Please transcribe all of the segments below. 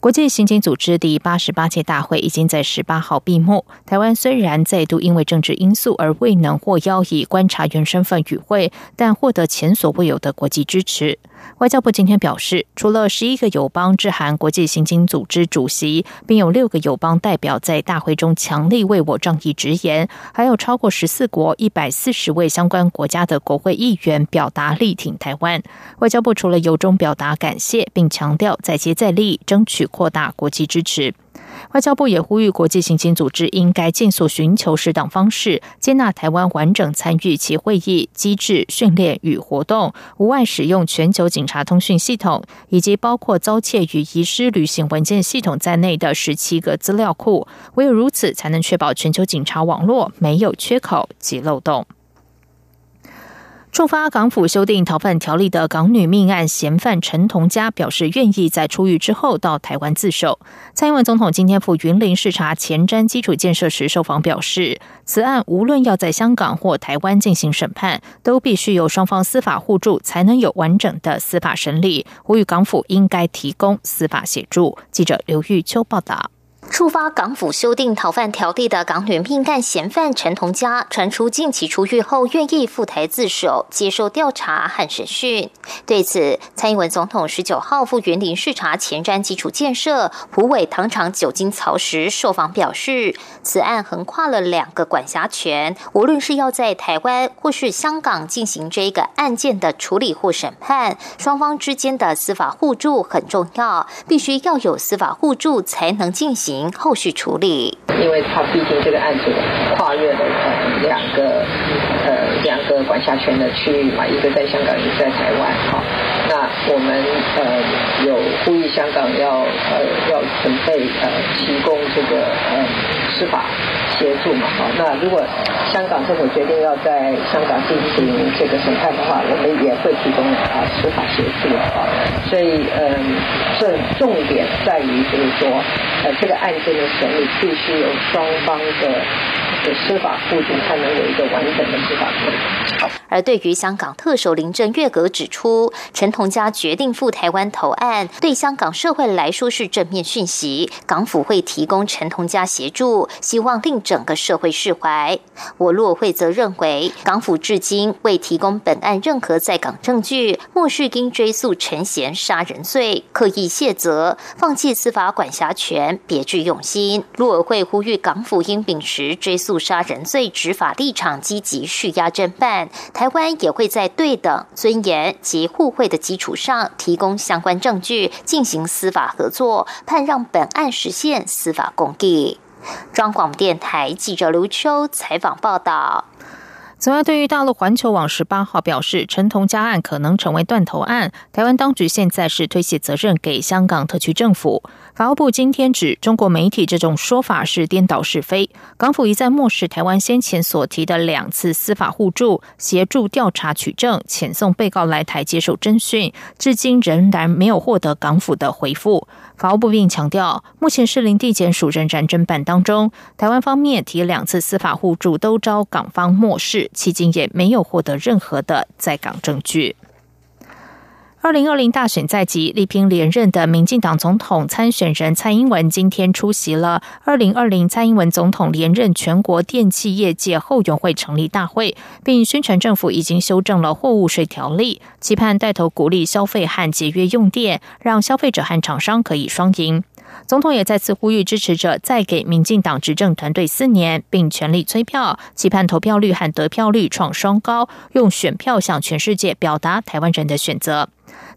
国际刑警组织第八十八届大会已经在十八号闭幕。台湾虽然再度因为政治因素而未能获邀以观察员身份与会，但获得前所未有的国际支持。外交部今天表示，除了十一个友邦致函国际刑警组织主席，并有六个友邦代表在大会中强力为我仗义直言，还有超过十四国一百四十位相关国家的国会议员表达力挺台湾。外交部除了由衷表达感谢，并强调再接再厉，争取扩大国际支持。外交部也呼吁国际刑警组织应该尽速寻求适当方式，接纳台湾完整参与其会议机制、训练与活动，无外使用全球警察通讯系统，以及包括遭窃与遗失旅行文件系统在内的十七个资料库。唯有如此，才能确保全球警察网络没有缺口及漏洞。触发港府修订逃犯条例的港女命案嫌犯陈同佳表示，愿意在出狱之后到台湾自首。蔡英文总统今天赴云林视察前瞻基础建设时受访表示，此案无论要在香港或台湾进行审判，都必须有双方司法互助，才能有完整的司法审理。呼吁港府应该提供司法协助。记者刘玉秋报道。触发港府修订逃犯条例的港女命案嫌犯陈同佳，传出近期出狱后愿意赴台自首，接受调查和审讯。对此，蔡英文总统十九号赴园林视察前瞻基础建设、虎尾糖厂酒精槽时，受访表示，此案横跨了两个管辖权，无论是要在台湾或是香港进行这个案件的处理或审判，双方之间的司法互助很重要，必须要有司法互助才能进行。后续处理，因为他毕竟这个案子跨越了呃两个呃两个管辖权的区域嘛，一个在香港，一个在台湾哈。那我们呃有呼吁香港要呃要准备呃提供这个呃司法。协助嘛，好，那如果香港政府决定要在香港进行这个审判的话，我们也会提供啊司法协助啊。所以，嗯，这重点在于就是说，呃，这个案件的审理必须有双方的。司法互助才能有一个完整的司法处理。而对于香港特首林郑月娥指出，陈同佳决定赴台湾投案，对香港社会来说是正面讯息，港府会提供陈同佳协助，希望令整个社会释怀。我骆会则认为，港府至今未提供本案任何在港证据，漠视应追诉陈贤杀人罪，刻意卸责，放弃司法管辖权，别具用心。陆委会呼吁港府应秉持追诉。杀人罪执法立场积极续押侦办，台湾也会在对等、尊严及互惠的基础上，提供相关证据，进行司法合作，盼让本案实现司法公义。中广电台记者刘秋采访报道。此外，对于大陆环球网十八号表示，陈同佳案可能成为断头案，台湾当局现在是推卸责任给香港特区政府。法务部今天指，中国媒体这种说法是颠倒是非，港府一再漠视台湾先前所提的两次司法互助、协助调查取证、遣送被告来台接受侦讯，至今仍然没有获得港府的回复。法务部并强调，目前士林地检署仍然侦办当中。台湾方面提两次司法互助，都遭港方漠视，迄今也没有获得任何的在港证据。二零二零大选在即，力拼连任的民进党总统参选人蔡英文今天出席了二零二零蔡英文总统连任全国电器业界后援会成立大会，并宣传政府已经修正了货物税条例，期盼带头鼓励消费和节约用电，让消费者和厂商可以双赢。总统也再次呼吁支持者再给民进党执政团队四年，并全力催票，期盼投票率和得票率创双高，用选票向全世界表达台湾人的选择。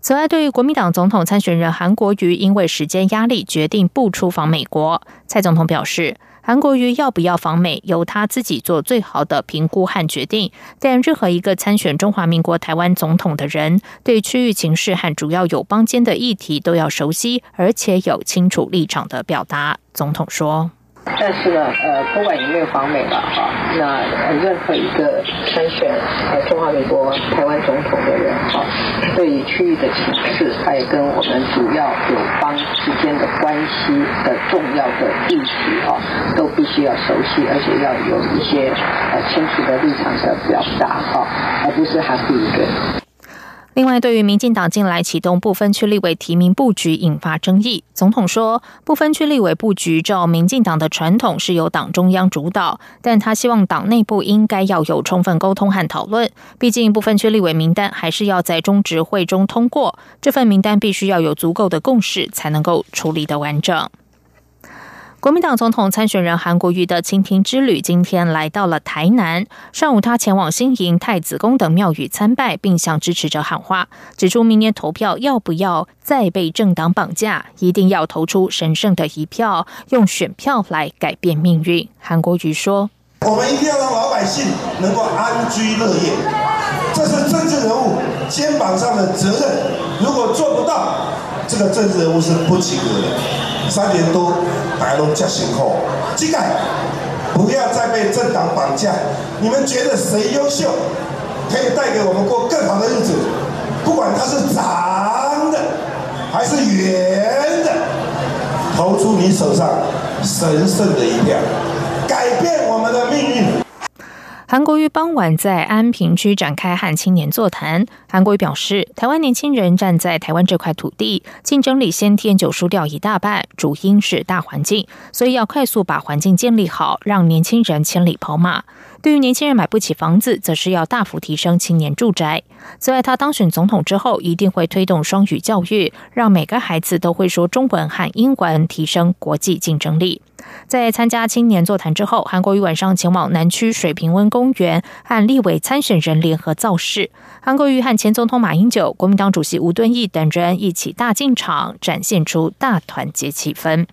此外，对于国民党总统参选人韩国瑜，因为时间压力决定不出访美国，蔡总统表示，韩国瑜要不要访美，由他自己做最好的评估和决定。但任何一个参选中华民国台湾总统的人，对区域情势和主要友邦间的议题都要熟悉，而且有清楚立场的表达。总统说。但是呢，呃，不管有没有访美了哈，那任何一个参选呃中华民国台湾总统的人哈，对于区域的形势，他也跟我们主要友邦之间的关系的重要的议题哈，都必须要熟悉，而且要有一些呃清楚的立场的表达哈，而不是含糊一个。另外，对于民进党近来启动不分区立委提名布局引发争议，总统说，不分区立委布局照民进党的传统是由党中央主导，但他希望党内部应该要有充分沟通和讨论。毕竟，不分区立委名单还是要在中执会中通过，这份名单必须要有足够的共识，才能够处理的完整。国民党总统参选人韩国瑜的倾听之旅今天来到了台南。上午，他前往新营、太子宫等庙宇参拜，并向支持者喊话，指出明年投票要不要再被政党绑架，一定要投出神圣的一票，用选票来改变命运。韩国瑜说：“我们一定要让老百姓能够安居乐业，这是政治人物肩膀上的责任。如果做不到，这个政治人物是不及格的。”三年多，大家都加辛苦，乞丐不要再被政党绑架。你们觉得谁优秀，可以带给我们过更好的日子？不管他是长的还是圆的，投出你手上神圣的一票，改变我们的命运。韩国瑜傍晚在安平区展开和青年座谈。韩国瑜表示，台湾年轻人站在台湾这块土地，竞争力先天就输掉一大半，主因是大环境，所以要快速把环境建立好，让年轻人千里跑马。对于年轻人买不起房子，则是要大幅提升青年住宅。此外，他当选总统之后，一定会推动双语教育，让每个孩子都会说中文和英文，提升国际竞争力。在参加青年座谈之后，韩国瑜晚上前往南区水平温公园，和立委参选人联合造势。韩国瑜和前总统马英九、国民党主席吴敦义等人一起大进场，展现出大团结气氛。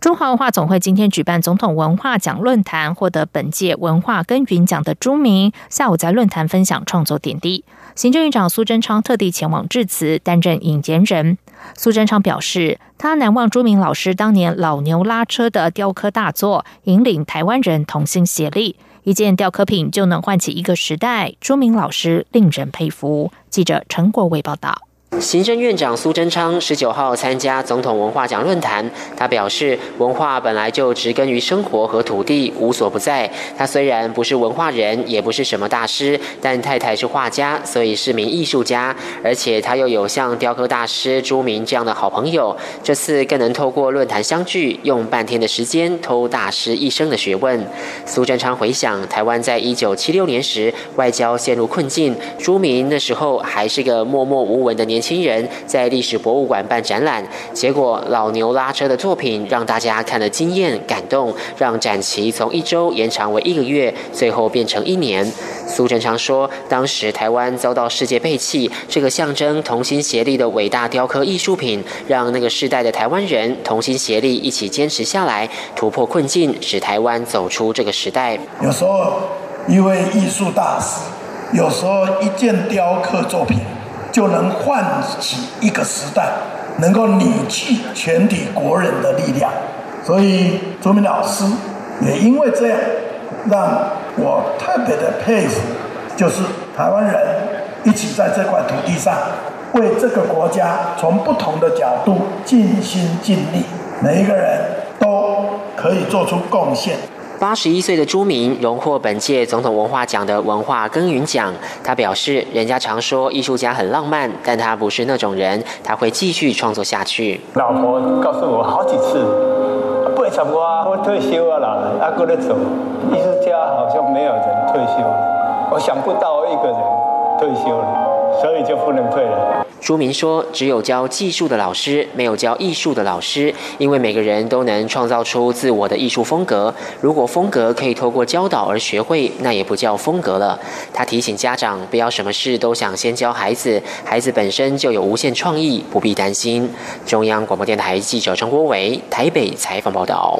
中华文化总会今天举办总统文化奖论坛，获得本届文化耕耘奖的朱明下午在论坛分享创作点滴。行政院长苏贞昌特地前往致辞，担任引言人。苏贞昌表示，他难忘朱明老师当年老牛拉车的雕刻大作，引领台湾人同心协力，一件雕刻品就能唤起一个时代。朱明老师令人佩服。记者陈国伟报道。行政院长苏贞昌十九号参加总统文化奖论坛，他表示，文化本来就植根于生活和土地，无所不在。他虽然不是文化人，也不是什么大师，但太太是画家，所以是名艺术家。而且他又有像雕刻大师朱明这样的好朋友，这次更能透过论坛相聚，用半天的时间偷大师一生的学问。苏贞昌回想，台湾在一九七六年时外交陷入困境，朱明那时候还是个默默无闻的年。年轻人在历史博物馆办展览，结果老牛拉车的作品让大家看了惊艳感动，让展期从一周延长为一个月，最后变成一年。苏贞昌说，当时台湾遭到世界背弃，这个象征同心协力的伟大雕刻艺术品，让那个世代的台湾人同心协力，一起坚持下来，突破困境，使台湾走出这个时代。有时候一位艺术大师，有时候一件雕刻作品。就能唤起一个时代，能够凝聚全体国人的力量。所以朱明老师也因为这样，让我特别的佩服，就是台湾人一起在这块土地上，为这个国家从不同的角度尽心尽力，每一个人都可以做出贡献。八十一岁的朱明荣获本届总统文化奖的文化耕耘奖。他表示：“人家常说艺术家很浪漫，但他不是那种人，他会继续创作下去。”老婆告诉我好几次：“不会什么啊，我退休了啦，阿哥在走。艺术家好像没有人退休，我想不到一个人退休了，所以就不能退了。”朱明说：“只有教技术的老师，没有教艺术的老师，因为每个人都能创造出自我的艺术风格。如果风格可以透过教导而学会，那也不叫风格了。”他提醒家长，不要什么事都想先教孩子，孩子本身就有无限创意，不必担心。中央广播电台记者张国伟台北采访报道。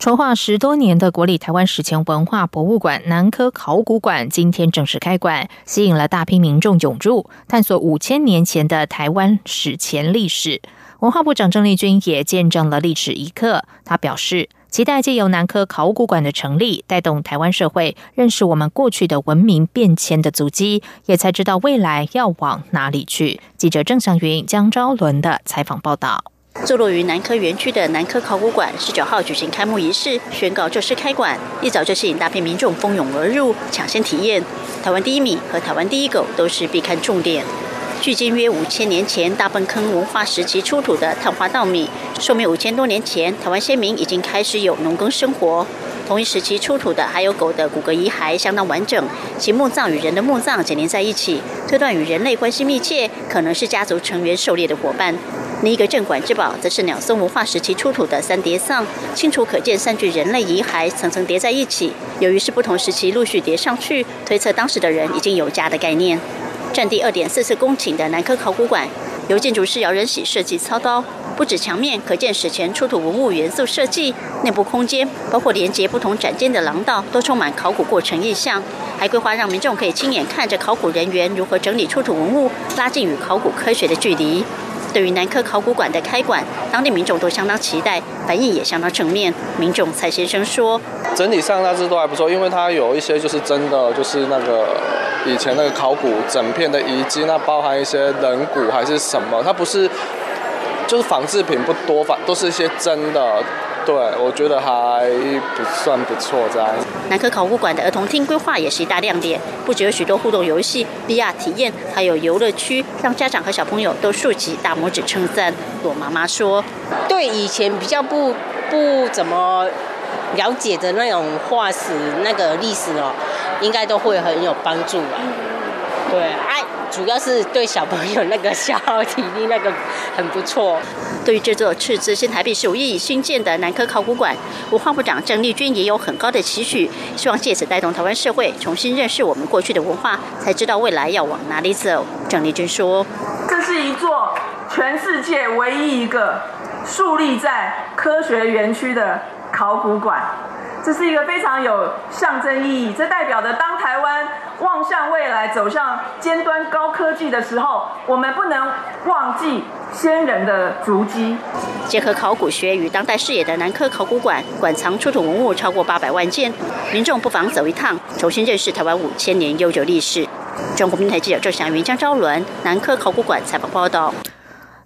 筹划十多年的国立台湾史前文化博物馆南科考古馆今天正式开馆，吸引了大批民众涌入，探索五千年前的台湾史前历史。文化部长郑丽君也见证了历史一刻，他表示，期待借由南科考古馆的成立，带动台湾社会认识我们过去的文明变迁的足迹，也才知道未来要往哪里去。记者郑祥云、江昭伦的采访报道。坐落于南科园区的南科考古馆，十九号举行开幕仪式，宣告正式开馆。一早就吸引大批民众蜂拥而入，抢先体验。台湾第一米和台湾第一狗都是必看重点。距今约五千年前大粪坑文化时期出土的碳化稻米，说明五千多年前台湾先民已经开始有农耕生活。同一时期出土的还有狗的骨骼遗骸相当完整，其墓葬与人的墓葬紧连在一起，推断与人类关系密切，可能是家族成员狩猎的伙伴。另一个镇馆之宝则是鸟松文化时期出土的三叠丧，清楚可见三具人类遗骸层层叠在一起。由于是不同时期陆续叠上去，推测当时的人已经有家的概念。占地二点四四公顷的南科考古馆，由建筑师姚仁喜设计操刀，不止墙面可见史前出土文物元素设计，内部空间包括连接不同展间的廊道，都充满考古过程意象，还规划让民众可以亲眼看着考古人员如何整理出土文物，拉近与考古科学的距离。对于南科考古馆的开馆，当地民众都相当期待，反应也相当正面。民众蔡先生说：“整体上大致都还不错，因为它有一些就是真的就是那个以前那个考古整片的遗迹，那包含一些人骨还是什么，它不是就是仿制品不多，反都是一些真的。”对，我觉得还不算不错。在南科考古馆的儿童厅规划也是一大亮点，不只有许多互动游戏、VR 体验，还有游乐区，让家长和小朋友都竖起大拇指称赞。罗妈妈说：“对以前比较不不怎么了解的那种化石那个历史哦，应该都会很有帮助啊。对，哎。”主要是对小朋友那个消耗体力那个很不错。对于这座斥资新台币十五亿新建的南科考古馆，文化部长郑丽君也有很高的期许，希望借此带动台湾社会重新认识我们过去的文化，才知道未来要往哪里走。郑丽君说：“这是一座全世界唯一一个树立在科学园区的考古馆。”这是一个非常有象征意义，这代表着当台湾望向未来、走向尖端高科技的时候，我们不能忘记先人的足迹。结合考古学与当代视野的南科考古馆，馆藏出土文物超过八百万件，民众不妨走一趟，重新认识台湾五千年悠久历史。中国平台记者郑祥云、江昭伦，南科考古馆采访报道。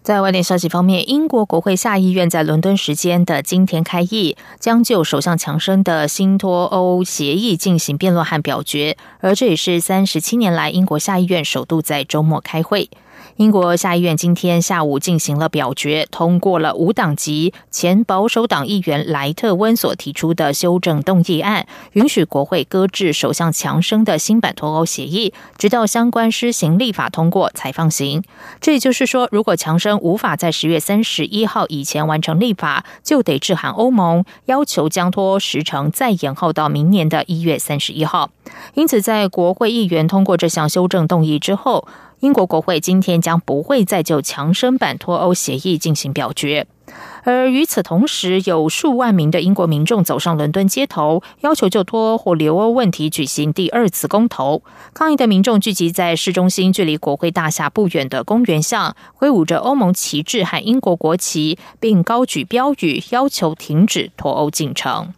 在外电消息方面，英国国会下议院在伦敦时间的今天开议，将就首相强生的新脱欧协议进行辩论和表决，而这也是三十七年来英国下议院首度在周末开会。英国下议院今天下午进行了表决，通过了无党籍前保守党议员莱特温所提出的修正动议案，允许国会搁置首相强生的新版脱欧协议，直到相关施行立法通过才放行。这也就是说，如果强生无法在十月三十一号以前完成立法，就得致函欧盟，要求将脱欧时程再延后到明年的一月三十一号。因此，在国会议员通过这项修正动议之后。英国国会今天将不会再就强生版脱欧协议进行表决，而与此同时，有数万名的英国民众走上伦敦街头，要求就脱欧或留欧问题举行第二次公投。抗议的民众聚集在市中心距离国会大厦不远的公园上，挥舞着欧盟旗帜和英国国旗，并高举标语，要求停止脱欧进程。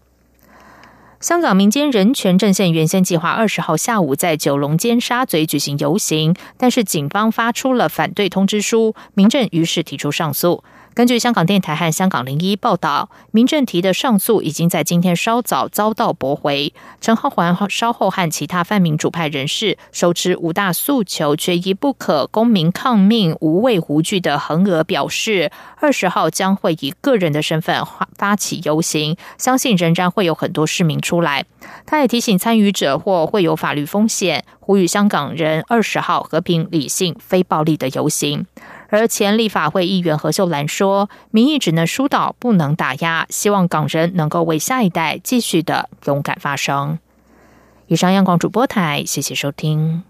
香港民间人权阵线原先计划二十号下午在九龙尖沙咀举行游行，但是警方发出了反对通知书，民政于是提出上诉。根据香港电台和香港零一报道，民政提的上诉已经在今天稍早遭到驳回。陈浩环稍后和其他泛民主派人士手持五大诉求，缺一不可，公民抗命，无畏无惧的横额，表示二十号将会以个人的身份发起游行，相信仍然会有很多市民出来。他也提醒参与者或会有法律风险，呼吁香港人二十号和平、理性、非暴力的游行。而前立法会议员何秀兰说：“民意只能疏导，不能打压，希望港人能够为下一代继续的勇敢发声。”以上，央广主播台，谢谢收听。